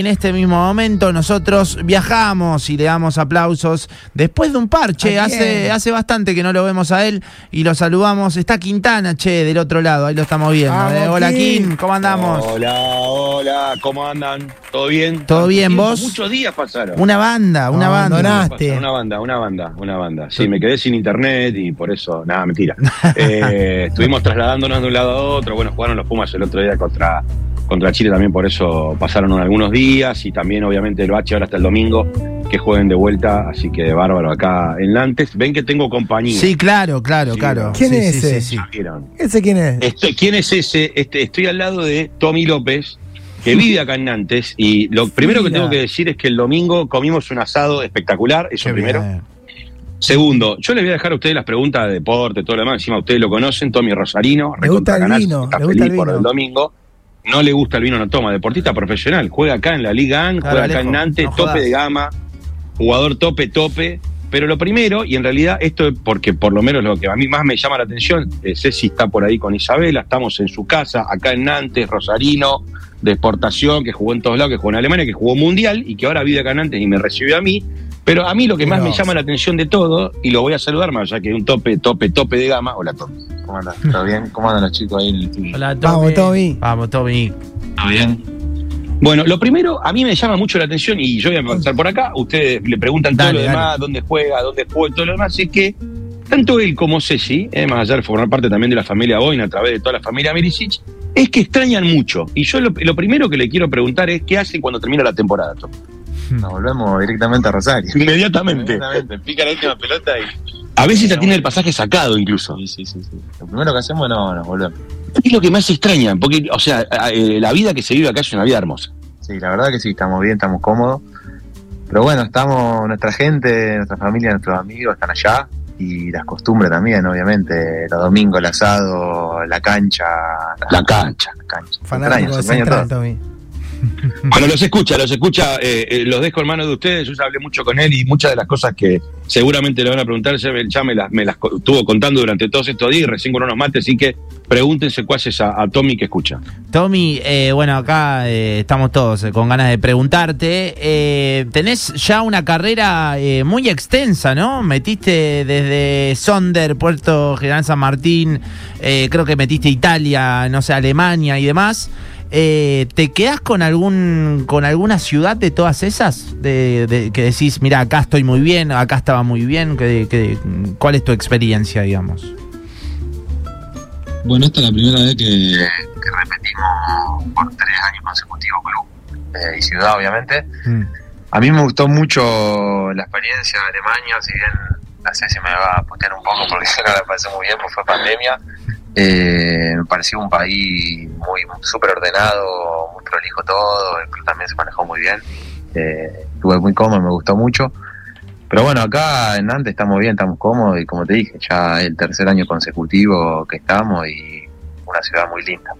En este mismo momento nosotros viajamos y le damos aplausos después de un parche. ¿A Hace, hace bastante que no lo vemos a él y lo saludamos. Está Quintana, che, del otro lado. Ahí lo estamos viendo. Vamos, eh. Hola. Kim, ¿cómo andamos? Hola, hola, ¿cómo andan? ¿Todo bien? ¿Todo bien, vos? Muchos días pasaron. Una banda, una banda. Abandonaste. Una banda, una banda, una banda. Sí, me quedé sin internet y por eso, nada, mentira. Eh, estuvimos trasladándonos de un lado a otro. Bueno, jugaron los Pumas el otro día contra, contra Chile también, por eso pasaron algunos días y también, obviamente, el Bache ahora hasta el domingo que jueguen de vuelta. Así que bárbaro acá en Nantes. Ven que tengo compañía. Sí, claro, claro, Sí, claro. ¿Quién Sí, es sí, ese? sí. ¿Ese quién es? Estoy- ¿Quién es ese? Este, estoy al lado de Tommy López, que vive acá en Nantes. Y lo primero que tengo que decir es que el domingo comimos un asado espectacular, eso Qué primero. bien. Segundo, yo les voy a dejar a ustedes las preguntas de deporte, todo lo demás. Encima ustedes lo conocen, Tommy Rosarino, Le gusta el vino, le gusta feliz el por vino. el domingo. No le gusta el vino, no toma. Deportista profesional, juega acá en la Liga AN, Claro, juega acá Alejo, en Nantes, no tope de gama, jugador tope, tope. Pero lo primero, y en realidad esto es porque por lo menos lo que a mí más me llama la atención, eh, Ceci está por ahí con Isabela, estamos en su casa, acá en Nantes, Rosarino, de exportación, que jugó en todos lados, que jugó en Alemania, que jugó mundial y que ahora vive acá en Nantes y me recibió a mí. Pero a mí lo que más me llama la atención de todo, y lo voy a saludar más, ya que un tope, tope, tope de gama. Hola, Tommy. ¿Cómo andan? ¿Todo bien? ¿Cómo andan los chicos ahí en el estudio? Hola, Vamos, Tommy. Vamos, Tommy. ¿Todo bien? Bueno, lo primero, a mí me llama mucho la atención, y yo voy a pasar por acá, ustedes le preguntan Dale, todo lo dale. demás, dónde juega, dónde juega y todo lo demás, es que tanto él como Ceci, eh, más allá de formar parte también de la familia Boina a través de toda la familia Miricic, es que extrañan mucho. Y yo lo, lo primero que le quiero preguntar es qué hacen cuando termina la temporada, Tom? Nos volvemos directamente a Rosario. Inmediatamente. Inmediatamente. Pica la última pelota y. A veces ya tiene el pasaje sacado incluso. Sí, sí, sí, sí. Lo primero que hacemos, no, nos volvemos. Es lo que más extrañan, porque, o sea, eh, la vida que se vive acá es una vida hermosa. Sí, la verdad que sí, estamos bien, estamos cómodos. Pero bueno, estamos, nuestra gente, nuestra familia, nuestros amigos están allá. Y las costumbres también, obviamente. Los domingos, el asado, la cancha. La cancha. La cancha. Fanático extraña, de se extraña Central, todo. Tommy. Bueno, los escucha, los escucha, eh, eh, los dejo en manos de ustedes, yo ya hablé mucho con él y muchas de las cosas que seguramente le van a preguntar, ya, me- las, me las estuvo contando durante todos estos días recién con unos mates, así que pregúntense cuáles a, Tommy que escucha. Tommy, eh, bueno, acá eh, estamos todos eh, con ganas de preguntarte. Tenés ya una carrera muy extensa, ¿no? Metiste desde Sonder, Puerto General San Martín, creo que metiste Italia, no sé, Alemania y demás. Eh, ¿Te quedás con algún con alguna ciudad de todas esas? De, de- que decís, mira, acá estoy muy bien, acá estaba muy bien. que, que- ¿Cuál es tu experiencia, digamos? Bueno, esta es la primera vez que, que repetimos por tres años consecutivos club eh, y ciudad, obviamente. Mm. A mí me gustó mucho la experiencia de Alemania, si bien la Ceci me va a putear un poco porque no la pasé muy bien, pues fue pandemia. Eh, me pareció un país muy súper ordenado, muy prolijo todo, el club también se manejó muy bien. Eh, estuve muy cómodo, me gustó mucho. Pero bueno, acá en Nantes estamos bien, estamos cómodos y como te dije, ya es el tercer año consecutivo que estamos y una ciudad muy linda.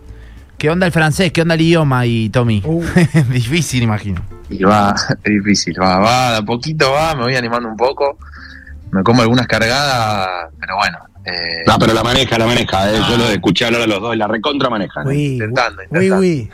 ¿Qué onda el francés? ¿Qué onda el idioma y Tommy? Uh, Difícil, imagino. Y va, es difícil, va, va, de a poquito va, me voy animando un poco, me como algunas cargadas, pero bueno, eh, No, pero la maneja, la maneja, eh, yo lo escuché hablar a los dos, la recontra manejan. ¿eh? uy, intentando, uy, intentando. uy.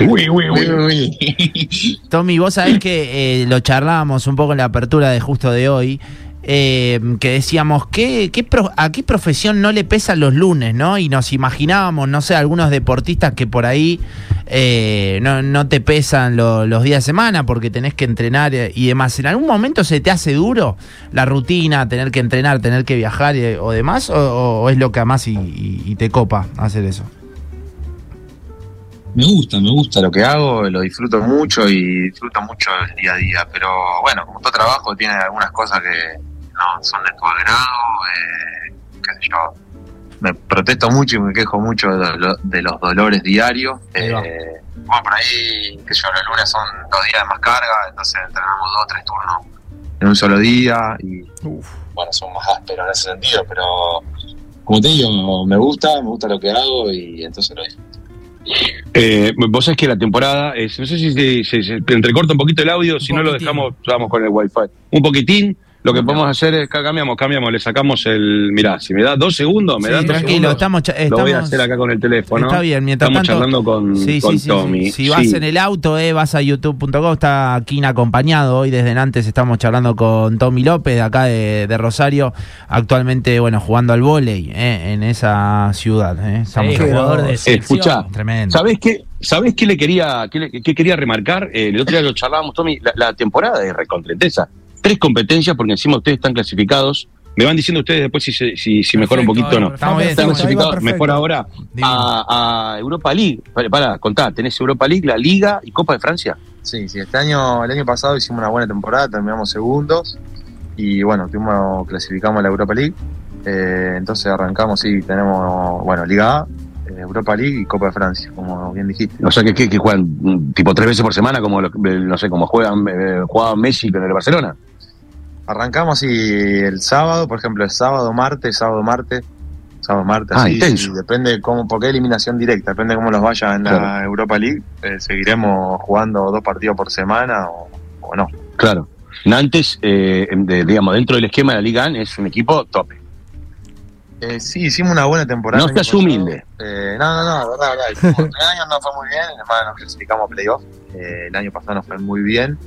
Uy, uy, Uy, uy. uy. Tommy, vos sabés que eh, lo charlábamos un poco en la apertura de justo de hoy, eh, que decíamos, ¿qué, qué pro- ¿a qué profesión no le pesan los lunes, no? Y nos imaginábamos, no sé, algunos deportistas que por ahí eh, no, no te pesan lo- los días de semana porque tenés que entrenar y demás. ¿En algún momento se te hace duro la rutina, tener que entrenar, tener que viajar eh, o demás? O, o es lo que amás y, y- y te copa hacer eso? me gusta, me gusta. lo que hago lo disfruto mucho y disfruto mucho el día a día, pero bueno, como todo trabajo tiene algunas cosas que no son de tu agrado, eh, qué sé yo, me protesto mucho y me quejo mucho de, lo- de los dolores diarios. Eh, bueno, por ahí, sé yo, los lunes son dos días de más carga, entonces entrenamos dos o tres turnos en un solo día y bueno, son más ásperos en ese sentido, pero Como te digo, me gusta, me gusta lo que hago y entonces lo disfruto. Eh, vos sabés que la temporada es, no sé si se, se- entrecorta un poquito el audio, si no lo dejamos, vamos con el wifi. Un poquitín, Lo que podemos hacer es que cambiamos, cambiamos, le sacamos el. Mirá, si me da dos segundos, me Sí, da dos tranquilo, segundos, estamos, cha- Lo voy a estamos- hacer acá con el teléfono. Está bien, mientras Estamos tanto- charlando con, Sí, con sí, sí, Tommy. sí. Si vas Sí. en el auto, eh, vas a youtube.com, está King acompañado. Hoy desde Nantes estamos charlando con Tommy López, de acá de, de Rosario, actualmente, bueno, jugando al vóley eh, en esa ciudad. Eh. Estamos Sí, jugador de selección. Escuchá, Tremendo. ¿Sabés qué? ¿Sabés qué le quería, qué, le- qué quería remarcar? Eh, el otro día lo charlábamos, Tommy, la, la temporada de Recontretesa. Tres competencias, porque encima ustedes están clasificados. Me van diciendo ustedes después si, se- si, si mejora un poquito o no. perfecto. Estamos bien, Están clasificados perfecto. mejor ahora a, a Europa League. Para, para, contá, tenés Europa League, la Liga y Copa de Francia. Sí, sí, este año, el año pasado hicimos una buena temporada, terminamos segundos y bueno, tuvimos, clasificamos a la Europa League. Eh, entonces arrancamos, sí, tenemos, bueno, Liga A, eh, Europa League y Copa de Francia, como bien dijiste. O sea, que, que, que juegan mm, tipo tres veces por semana, como lo- no sé, como juegan, eh, jugaba Messi con el Barcelona. Arrancamos así el sábado, por ejemplo, el sábado, martes, sábado, martes, sábado, martes, Ah, así, intenso. y depende cómo, porque eliminación directa, depende de cómo los vaya en la. Europa League, eh, seguiremos jugando dos partidos por semana o, o no. Claro. Nantes, eh, de- digamos, dentro del esquema de la Liga es un equipo tope. Eh, sí, hicimos una buena temporada. No seas humilde. Eh, no, no, no, verdad, verdad. El año no fue muy bien, además nos clasificamos a playoff. Eh, el año pasado nos fue muy bien.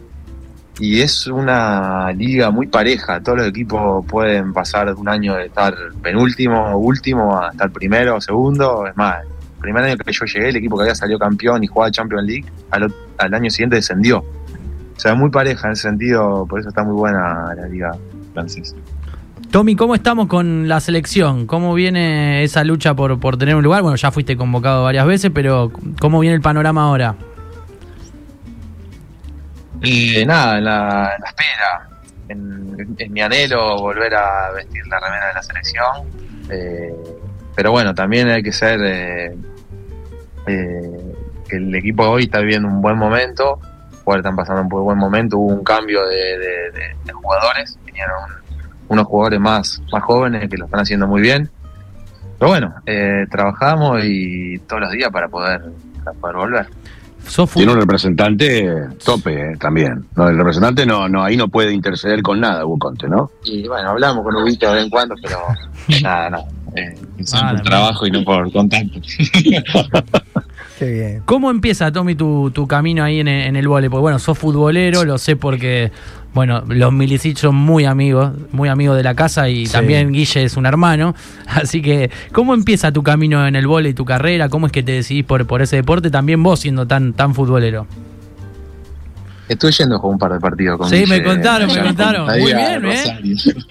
Y es una liga muy pareja. Todos los equipos pueden pasar de un año de estar penúltimo, último, a estar primero, segundo. Es más, el primer año que yo llegué, el equipo que había salido campeón y jugaba Champions League, al, al año siguiente descendió. O sea, muy pareja en ese sentido, por eso está muy buena la liga francesa. Tommy, ¿cómo estamos con la selección? ¿Cómo viene esa lucha por tener un lugar? Bueno, ya fuiste convocado varias veces, pero ¿cómo viene el panorama ahora? Eh, nada, en la, espera, en, mi anhelo volver a vestir la remera de la selección. Eh, pero bueno, también hay que ser eh, eh, que el equipo hoy está viviendo un buen momento, jugadores están pasando un buen momento, hubo un cambio de jugadores, vinieron unos jugadores más, más jóvenes que lo están haciendo muy bien. Pero bueno, eh, trabajamos y todos los días para poder, para poder volver. ¿Sos fu- Tiene un representante tope eh, también. No, el representante no, no, ahí no puede interceder con nada, Hugo Conte, ¿no? Y bueno, hablamos con Ubito de vez en cuando, pero nada, nada. Eh, Ah, por trabajo y no por contacto. Qué bien. ¿Cómo empieza, Tommy, tu, tu camino ahí en, el- en el vóley? Porque bueno, sos futbolero, lo sé porque, bueno, los Milicic son muy amigos, muy amigos de la casa y Sí. también Guille es un hermano. Así que, ¿cómo empieza tu camino en el vóley, tu carrera? ¿Cómo es que te decidís por, por ese deporte? También vos siendo tan, tan futbolero. estuve yendo a jugar un par de partidos con Sí, Guille, me contaron, me contaron. Muy bien, ¿eh?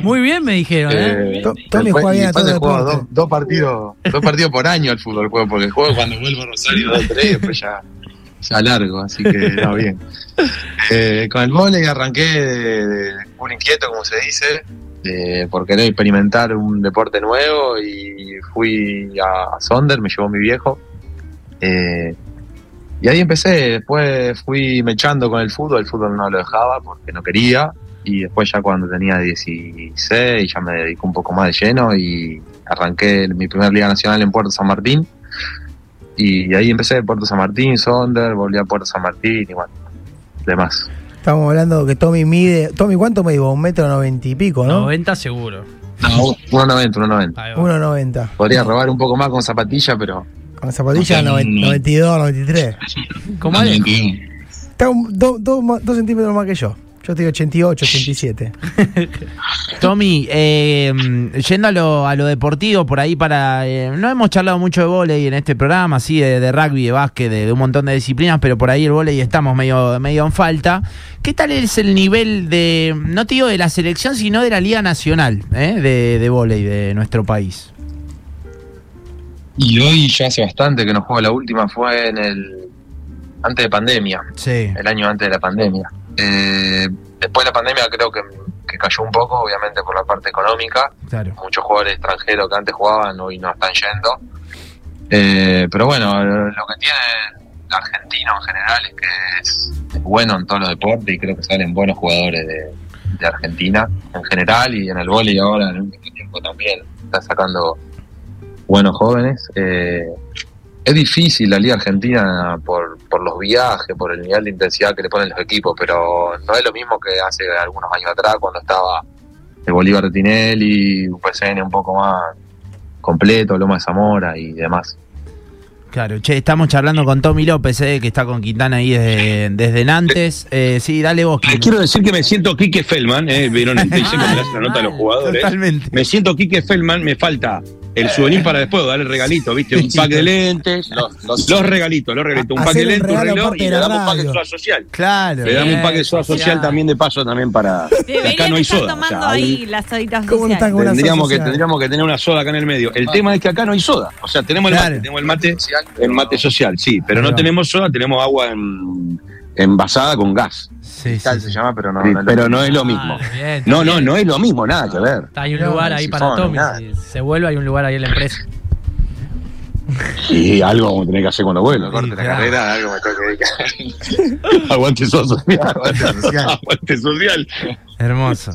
Muy bien me dijeron, ¿eh? Eh, To- Tommy después- juega bien y a todo dos, dos partidos, dos partidos por año al fútbol juego, porque juego cuando vuelvo a Rosario dos, tres, y después ya, ya largo, así que no, bien. Eh, con el vóley arranqué de, de un inquieto, como se dice, eh, por querer experimentar un deporte nuevo y fui a Sonder, me llevó mi viejo. Eh, y ahí empecé, después fui mechando con el fútbol, el fútbol no lo dejaba porque no quería, y después ya cuando tenía 16 ya me dediqué un poco más de lleno y arranqué mi primer liga nacional en Puerto San Martín, y ahí empecé Puerto San Martín, Sonder, volví a Puerto San Martín y bueno, demás. Estamos hablando que Tommy mide. Tommy, ¿cuánto me digo? Un metro noventa y pico, ¿no? 90 seguro. No, 1.90, 1.90. Ahí va. 1.90. Podría robar un poco más con zapatilla, pero Con zapatilla O sea, noven- no- 92, 93. ¿Cómo Ale? 91. Está un- do- do- dos centímetros más que yo. Yo estoy 88, 87. Tommy, eh, yendo a lo, a lo deportivo, por ahí para... eh, no hemos charlado mucho de vóley en este programa, sí, de, de rugby, de básquet, de, de un montón de disciplinas, pero por ahí el vóley estamos medio, medio en falta. ¿Qué tal es el nivel de, no te digo de la selección, sino de la Liga Nacional eh, de, de vóley de nuestro país? y hoy ya hace bastante que no juego. La última fue en el antes de pandemia, Sí. el año antes de la pandemia. Eh, después de la pandemia creo que, que cayó un poco, obviamente por la parte económica. Claro. Muchos jugadores extranjeros que antes jugaban hoy no están yendo. Eh, pero bueno, lo que tiene el argentino en general es que es, es bueno en todos los deportes y creo que salen buenos jugadores de, de Argentina en general y en el vóley ahora en el último tiempo también está sacando buenos jóvenes. Eh, es difícil la liga argentina por, por los viajes, por el nivel de intensidad que le ponen los equipos, pero no es lo mismo que hace algunos años atrás cuando estaba el Bolívar de Tinelli, un PCN un poco más completo, Loma de Zamora y demás. Claro, che, estamos charlando con Tommy López, eh, que está con Quintana ahí desde, desde Nantes. Eh, sí, dale vos. Quiero decir que me siento Quique Feldman, ¿eh? vieron el TC cuando le hace la nota a los jugadores. Totalmente. Me siento Quique Feldman, me falta el souvenir para después, darle el regalito, ¿viste? Un pack de lentes, los, los regalitos, los regalitos, un pack de lentes, un regalo reloj y le damos un pack de soda social. Claro. Le damos un pack de soda social. también de paso también para. Deberían acá no hay estar soda. o tomando sea, ahí las soditas ¿Cómo no están sociales. Tendríamos que, tendríamos que tener una soda acá en el medio. El tema es que acá no hay soda. O sea, tenemos el Claro. mate, tenemos el mate, el mate social, sí, pero no tenemos soda, tenemos agua en- envasada con gas. Sí, sí, Tal sí. se llama, pero no, Sí, no es lo pero mismo. no es lo mismo. Ah, bien, No, no, bien. no es lo mismo, nada que ver. Hay un No, lugar ahí para Tommy. Si se vuelve, hay un lugar ahí en la empresa. Y algo vamos a tener que hacer cuando vuelva. Corte la claro. carrera, algo me tengo que dedicar. Aguante social. Aguante social. Aguante social. Hermoso.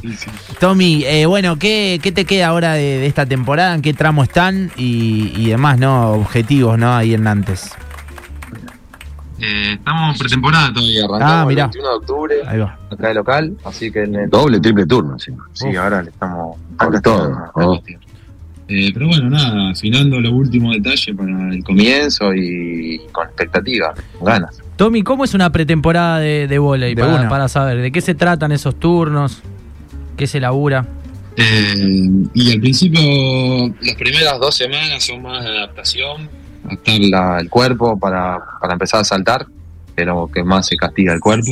Tommy, eh, bueno, ¿qué, ¿qué te queda ahora de, de esta temporada? ¿En qué tramo están? Y, y demás, ¿no? Objetivos, ¿no? Ahí en Nantes. Eh, estamos en pretemporada todavía, arrancamos Ah, mirá. el 21 de octubre, Ahí va. acá de local, así que en el- Doble, triple turno, sí. sí, ahora le estamos Con todo. Eh, pero bueno, nada, afinando los últimos detalles para el comienzo y con expectativa, con ganas. Tommy, ¿cómo es una pretemporada de, de volei? De Para, para saber, ¿de qué se tratan esos turnos? ¿Qué se labura? Eh, y al principio, las primeras dos semanas son más de adaptación. Adaptar la- el cuerpo para, para empezar a saltar, que es lo que más se castiga el cuerpo.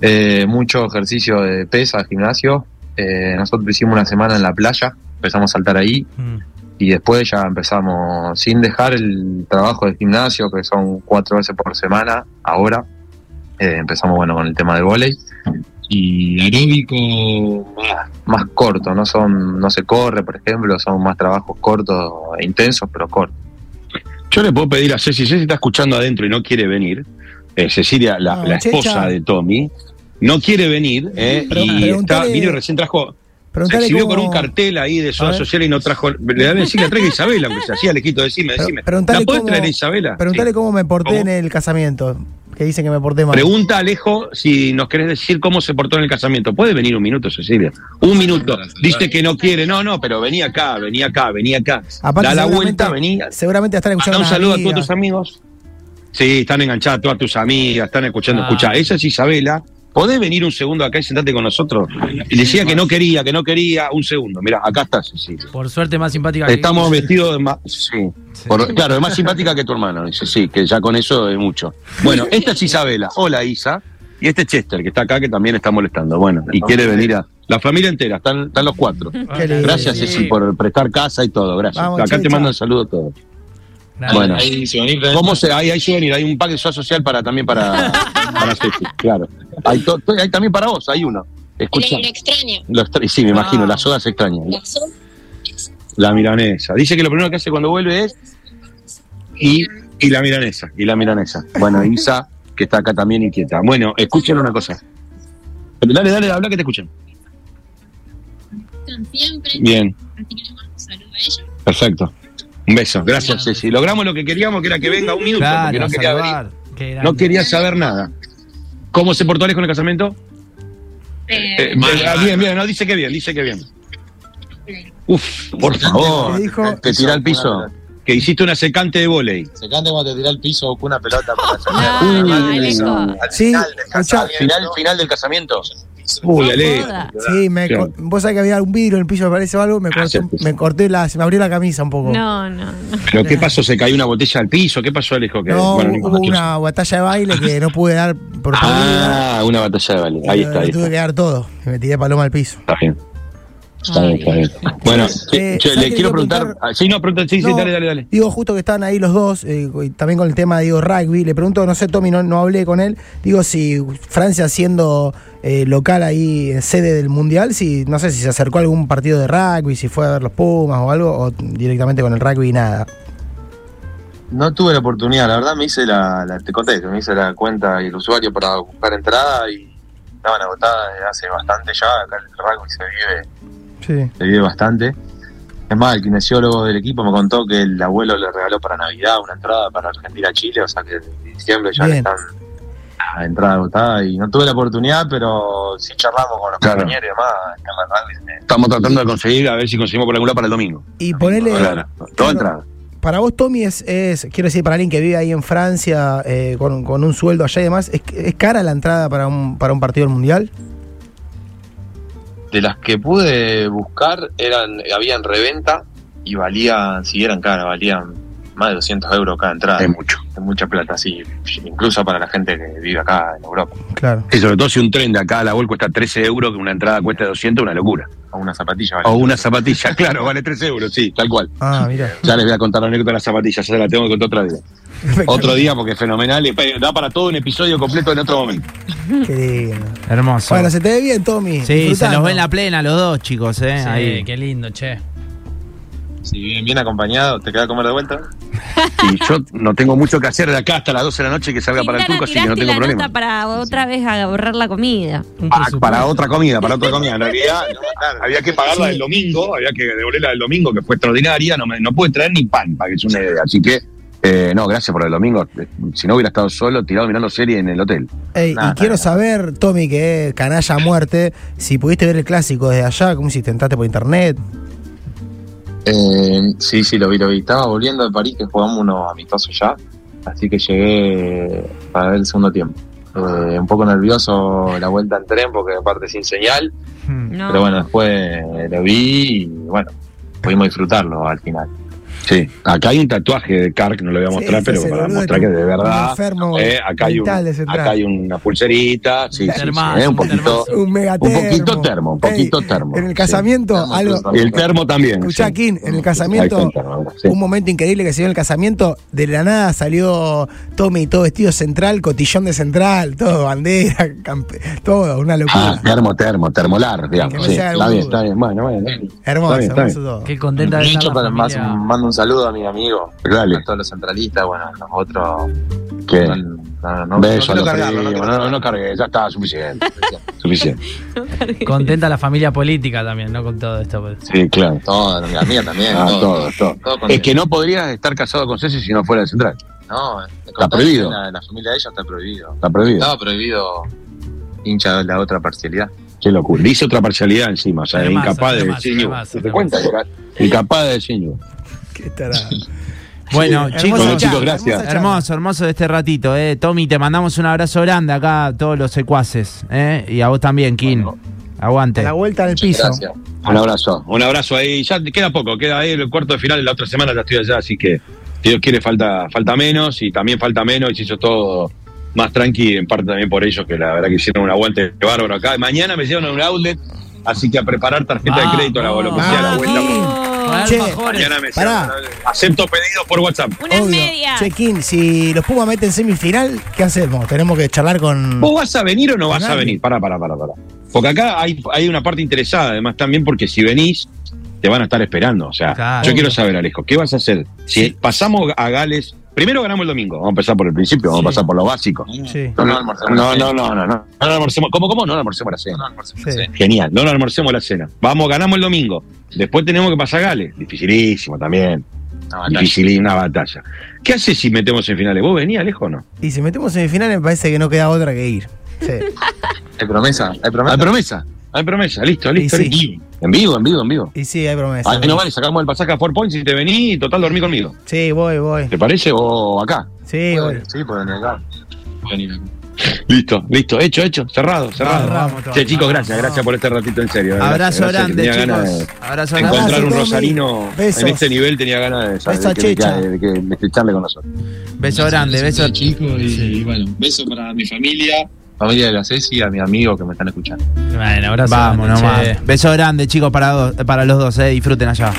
Eh, mucho ejercicio de pesa, gimnasio. Eh, nosotros hicimos una semana en la playa, empezamos a saltar ahí Mm. y después ya empezamos, sin dejar el trabajo de gimnasio, que son cuatro veces por semana, ahora, eh, empezamos bueno con el tema del vóley. Y aeróbico más. Más corto, no son, no se corre, por ejemplo, son más trabajos cortos e intensos, pero cortos. Yo le puedo pedir a Ceci, Ceci está escuchando adentro y no quiere venir. Eh, Cecilia, la, la esposa de Tommy, no quiere venir eh, y está, vino y recién trajo, se Preguntale exhibió cómo- con un cartel ahí de. Social y no trajo. Le da decir que traiga Isabela, aunque sea así, Alejito, decime, decime. preguntale ¿La puedes cómo- traer Isabela? Preguntale Sí. cómo me porté ¿Cómo? en el casamiento. Que dicen que me porté mal. Pregunta Alejo si nos querés decir cómo se portó en el casamiento. ¿Puede venir un minuto, Cecilia? Un minuto. Dice que no quiere. No, no, pero venía acá, venía acá, venía acá. Aparte, da la vuelta, venía. Seguramente están escuchando un una saludo a todos tus amigos. Sí, están enganchadas todas tus amigas, están escuchando. Ah. Escucha, esa es Isabela. ¿Podés venir un segundo acá y sentarte con nosotros? Y decía que no quería, que no quería. Un segundo. Mira, acá está Cecilia. Por suerte más simpática que Estamos vestidos de más. Sí. Por- claro, es más simpática que tu hermano. Dice, sí, que ya con eso es mucho. Bueno, esta es Isabela. Hola, Isa. Y este es Chester, que está acá, que también está molestando. Bueno, y quiere venir a. La familia entera, están, están los cuatro. Gracias. Ceci, por prestar casa y todo. Gracias. Vamos, acá te Checha. mandan saludos todos. Bueno. Ahí souvenir de- ¿Cómo se, hay, hay souvenir, hay un pack de soda social para también para, para Ceci, claro. Hay, to- to- hay también para vos, hay uno. Escucha. Lo extraño. Lo extra- sí, me imagino, Ah. las sodas extrañas. La sol- La milanesa. Dice que lo primero que hace cuando vuelve es. Y, y la milanesa. Y la milanesa. Bueno, Isa, que está acá también inquieta. Bueno, escuchen una cosa. Dale, dale, habla que te escuchen. siempre. Bien, Así que les mando un saludo a ellos. perfecto. Un beso. Gracias, Ceci. Logramos lo que queríamos, que era que venga un minuto, porque no quería venir. salvar. No quería saber nada. ¿Cómo se portó Alex con el casamiento? Eh, Eh, eh, bien, bien, no, dice que bien, dice que bien. Uf, por favor. Dijo- Te tira al piso. Que hiciste una secante de volei. Se canta cuando te tira al piso con una pelota para No. Al. Final, final del casamiento. Uy, Ale. Sí, me, Claro. vos sabés que había un vidrio en el piso, me parece algo, me corté, Gracias, pues. me corté la, se me abrió la camisa un poco. No, no, no. ¿Pero qué pasó? ¿Se cayó una botella al piso? ¿Qué pasó, Alejo? Que, No, bueno, no hubo una batalla de baile que no pude dar por. Ah, una batalla de y Ahí está, ahí tuve está. que dar todo. Me tiré paloma al piso. Está bien. Está bien, está bien. Bueno, Eh, che, ¿sabes le quiero preguntar. preguntar? ah, Sí, no, pregunta. Sí, sí, No, dale, dale, dale. Digo, justo que estaban ahí los dos, eh, y también con el tema, digo, rugby. Le pregunto, no sé, Tommy, no, no hablé con él. Digo, si Francia siendo eh, local ahí, en sede del Mundial, si no sé si se acercó a algún partido de rugby, si fue a ver los Pumas o algo, o directamente con el rugby y nada. No tuve la oportunidad, la verdad me hice la, la- te conté, me hice la cuenta y el usuario para buscar entrada y estaban agotadas desde hace bastante ya, acá el rugby se vive, Sí. se vive bastante. Es más, el kinesiólogo del equipo me contó que el abuelo le regaló para Navidad una entrada para Argentina-Chile, o sea que en diciembre ya Bien. están la entrada agotada y no tuve la oportunidad, pero sí charlamos con los Claro. compañeros y demás. Estamos tratando de conseguir, a ver si conseguimos por algún lado para el domingo. Y ponele. Claro, todo claro, entrada. Para vos, Tommy, es, es, quiero decir, para alguien que vive ahí en Francia, eh, con, con un sueldo allá y demás, ¿es, es cara la entrada para un, para un partido del Mundial? De las que pude buscar, eran habían reventa y valían, si eran caras, valían más de 200 euros cada entrada. Es mucho. Es mucha plata, sí. Incluso para la gente que vive acá en Europa. Claro. Y sobre todo si un tren de acá a la Gol cuesta 13 euros, que una entrada cuesta 200, una locura. O una zapatilla. vale. O una zapatilla, claro, vale 13 euros, sí, tal cual. Ah, mira. Ya les voy a contar la anécdota de las zapatillas, ya se la tengo que contar otro día. Otro día porque es fenomenal da para todo un episodio completo en otro momento. Qué lindo. Hermoso. Bueno, se te ve bien, Tommy. sí, se los ve en la plena los dos, chicos, ¿eh? Sí, Ahí. qué lindo, che. Si bien, bien acompañado, ¿te queda a comer de vuelta? Y yo no tengo mucho que hacer de acá hasta las 12 de la noche que salga para el turco, así que no tengo la problema. nota para otra vez ahorrar la comida. Ah, para otra comida, para otra comida. En realidad, no, había que pagarla del domingo, había que devolverla del domingo, que fue extraordinaria. No, me, no pude traer ni pan, para que es una idea. Así que, eh, no, gracias por el domingo. Eh, Si no hubiera estado solo, tirado mirando serie en el hotel. Ey, Nada, y quiero nada. saber, Tommy, que es canalla a muerte, si pudiste ver el clásico desde allá, ¿cómo si entraste por internet? Eh, sí, sí, lo vi, lo vi. Estaba volviendo de París, que jugamos unos amistosos ya. Así que llegué para ver el segundo tiempo. Eh, un poco nervioso la vuelta en tren, porque aparte sin señal. Hmm. No. Pero bueno, después lo vi y bueno, pudimos disfrutarlo al final. Sí, acá hay un tatuaje de Carr, no lo voy a mostrar, Sí, pero para boludo mostrar que- de un verdad. enfermo eh, acá, hay un- acá hay una pulserita, sí, sí, eh, un poquito. Un Un poquito termo, un poquito termo, En el casamiento, Termo, algo. Y el termo también. Escuchá, sí. Kim, en el casamiento, está el termo, sí. un momento increíble que se dio en el casamiento, de la nada salió Tommy todo vestido central, cotillón de central, todo bandera, campe- todo, una Ah, locura. termo, termo, termolar, digamos. Está bien, está bien. Bueno, bueno. hermoso, hermoso todo. Qué contenta de estar para más mando un saludo a mi amigo, Dale. a todos los centralistas, bueno, a los otros. Que No, no, beso a no cargarlo, no no, no, cargué, ya está, suficiente. suficiente. Contenta la familia política también, ¿no? Con todo esto. pues. Sí, claro. Todo, la mía también. Ah, todo, todo, todo. todo con- Es que no podrías estar casado con Ceci si no fuera de central. No, Está prohibido. La, la familia de ellos está prohibido. Está prohibido. Estaba prohibido hincha de la otra parcialidad. Qué locura. Dice otra parcialidad encima, o sea, incapaz de tiene masa, decir. tiene masa, ¿Te tiene cuenta? Incapaz de decir. Qué tarado. Bueno, Sí, chicos, charla, chicos, gracias. Hermoso, hermoso de este ratito, eh. Tommy, te mandamos un abrazo grande acá a todos los secuaces, eh. Y a vos también, Kim. Aguante. A la vuelta en el piso. Gracias. Un abrazo. Un abrazo ahí. Ya queda poco, queda ahí el cuarto de final. La otra semana ya estoy allá, así que si Dios quiere, falta, falta menos y también falta menos y se hizo todo más tranqui, en parte también por ellos, que la verdad que hicieron un aguante bárbaro acá. Mañana me llevan a un outlet, así que a preparar tarjeta de crédito, la, lo que sea la vuelta. Che. Mañana me Pará. Acepto pedidos por WhatsApp. Unas Obvio. medias. Che, Kim, si los Pumas meten semifinal, ¿qué hacemos? Tenemos que charlar con. ¿Vos vas a venir o no vas a venir? Pará, pará, pará, pará. Porque acá hay, hay una parte interesada, además, también, porque si venís, te van a estar esperando. O sea, Claro. yo quiero saber, Alejo, ¿qué vas a hacer? Si pasamos a Gales, primero ganamos el domingo, vamos a empezar por el principio, vamos a pasar por lo básico. Sí. No, no, almorzamos no, la no, cena. no, no, no, no almorcemos. ¿Cómo, cómo? No almorcemos la cena. No, almorzamos Sí. la cena. Genial, no nos almorcemos la cena. Vamos, ganamos el domingo. Después tenemos que pasar a Gales. Dificilísimo también. Una batalla. Difícil, una batalla. ¿Qué haces si metemos en finales? ¿Vos venís, Alejo, o no? Y si metemos semifinal, me parece que no queda otra que ir. Sí. Hay promesa, hay promesa. Hay promesa, hay promesa. Listo, listo, sí. listo. En vivo, en vivo, en vivo. Y sí, hay promesa. Ahí no vale, sacamos el pasaje a Four Points y te venís y total dormí conmigo. Sí, voy, voy. ¿Te parece? O acá. Sí, voy. Sí, pueden venir acá. Pueden ir acá. Listo, listo, hecho, hecho, cerrado, cerrado. Vamos. Che, chicos, gracias, gracias por este ratito en serio. Abrazo gracias, grande, tenía ganas de- Abrazo de grande. encontrar un rosarino Besos. en este nivel tenía ganas de, Beso de, a que, de, Checha. que, de, que- de que charle con nosotros. Beso grande, beso. chicos y, y bueno, beso para mi familia. Familia de la Ceci y a mi amigo que me están escuchando. Bueno, abrazo. Vamos grande, nomás. che. Beso grande, chicos, para, dos- para los dos, eh. Disfruten allá.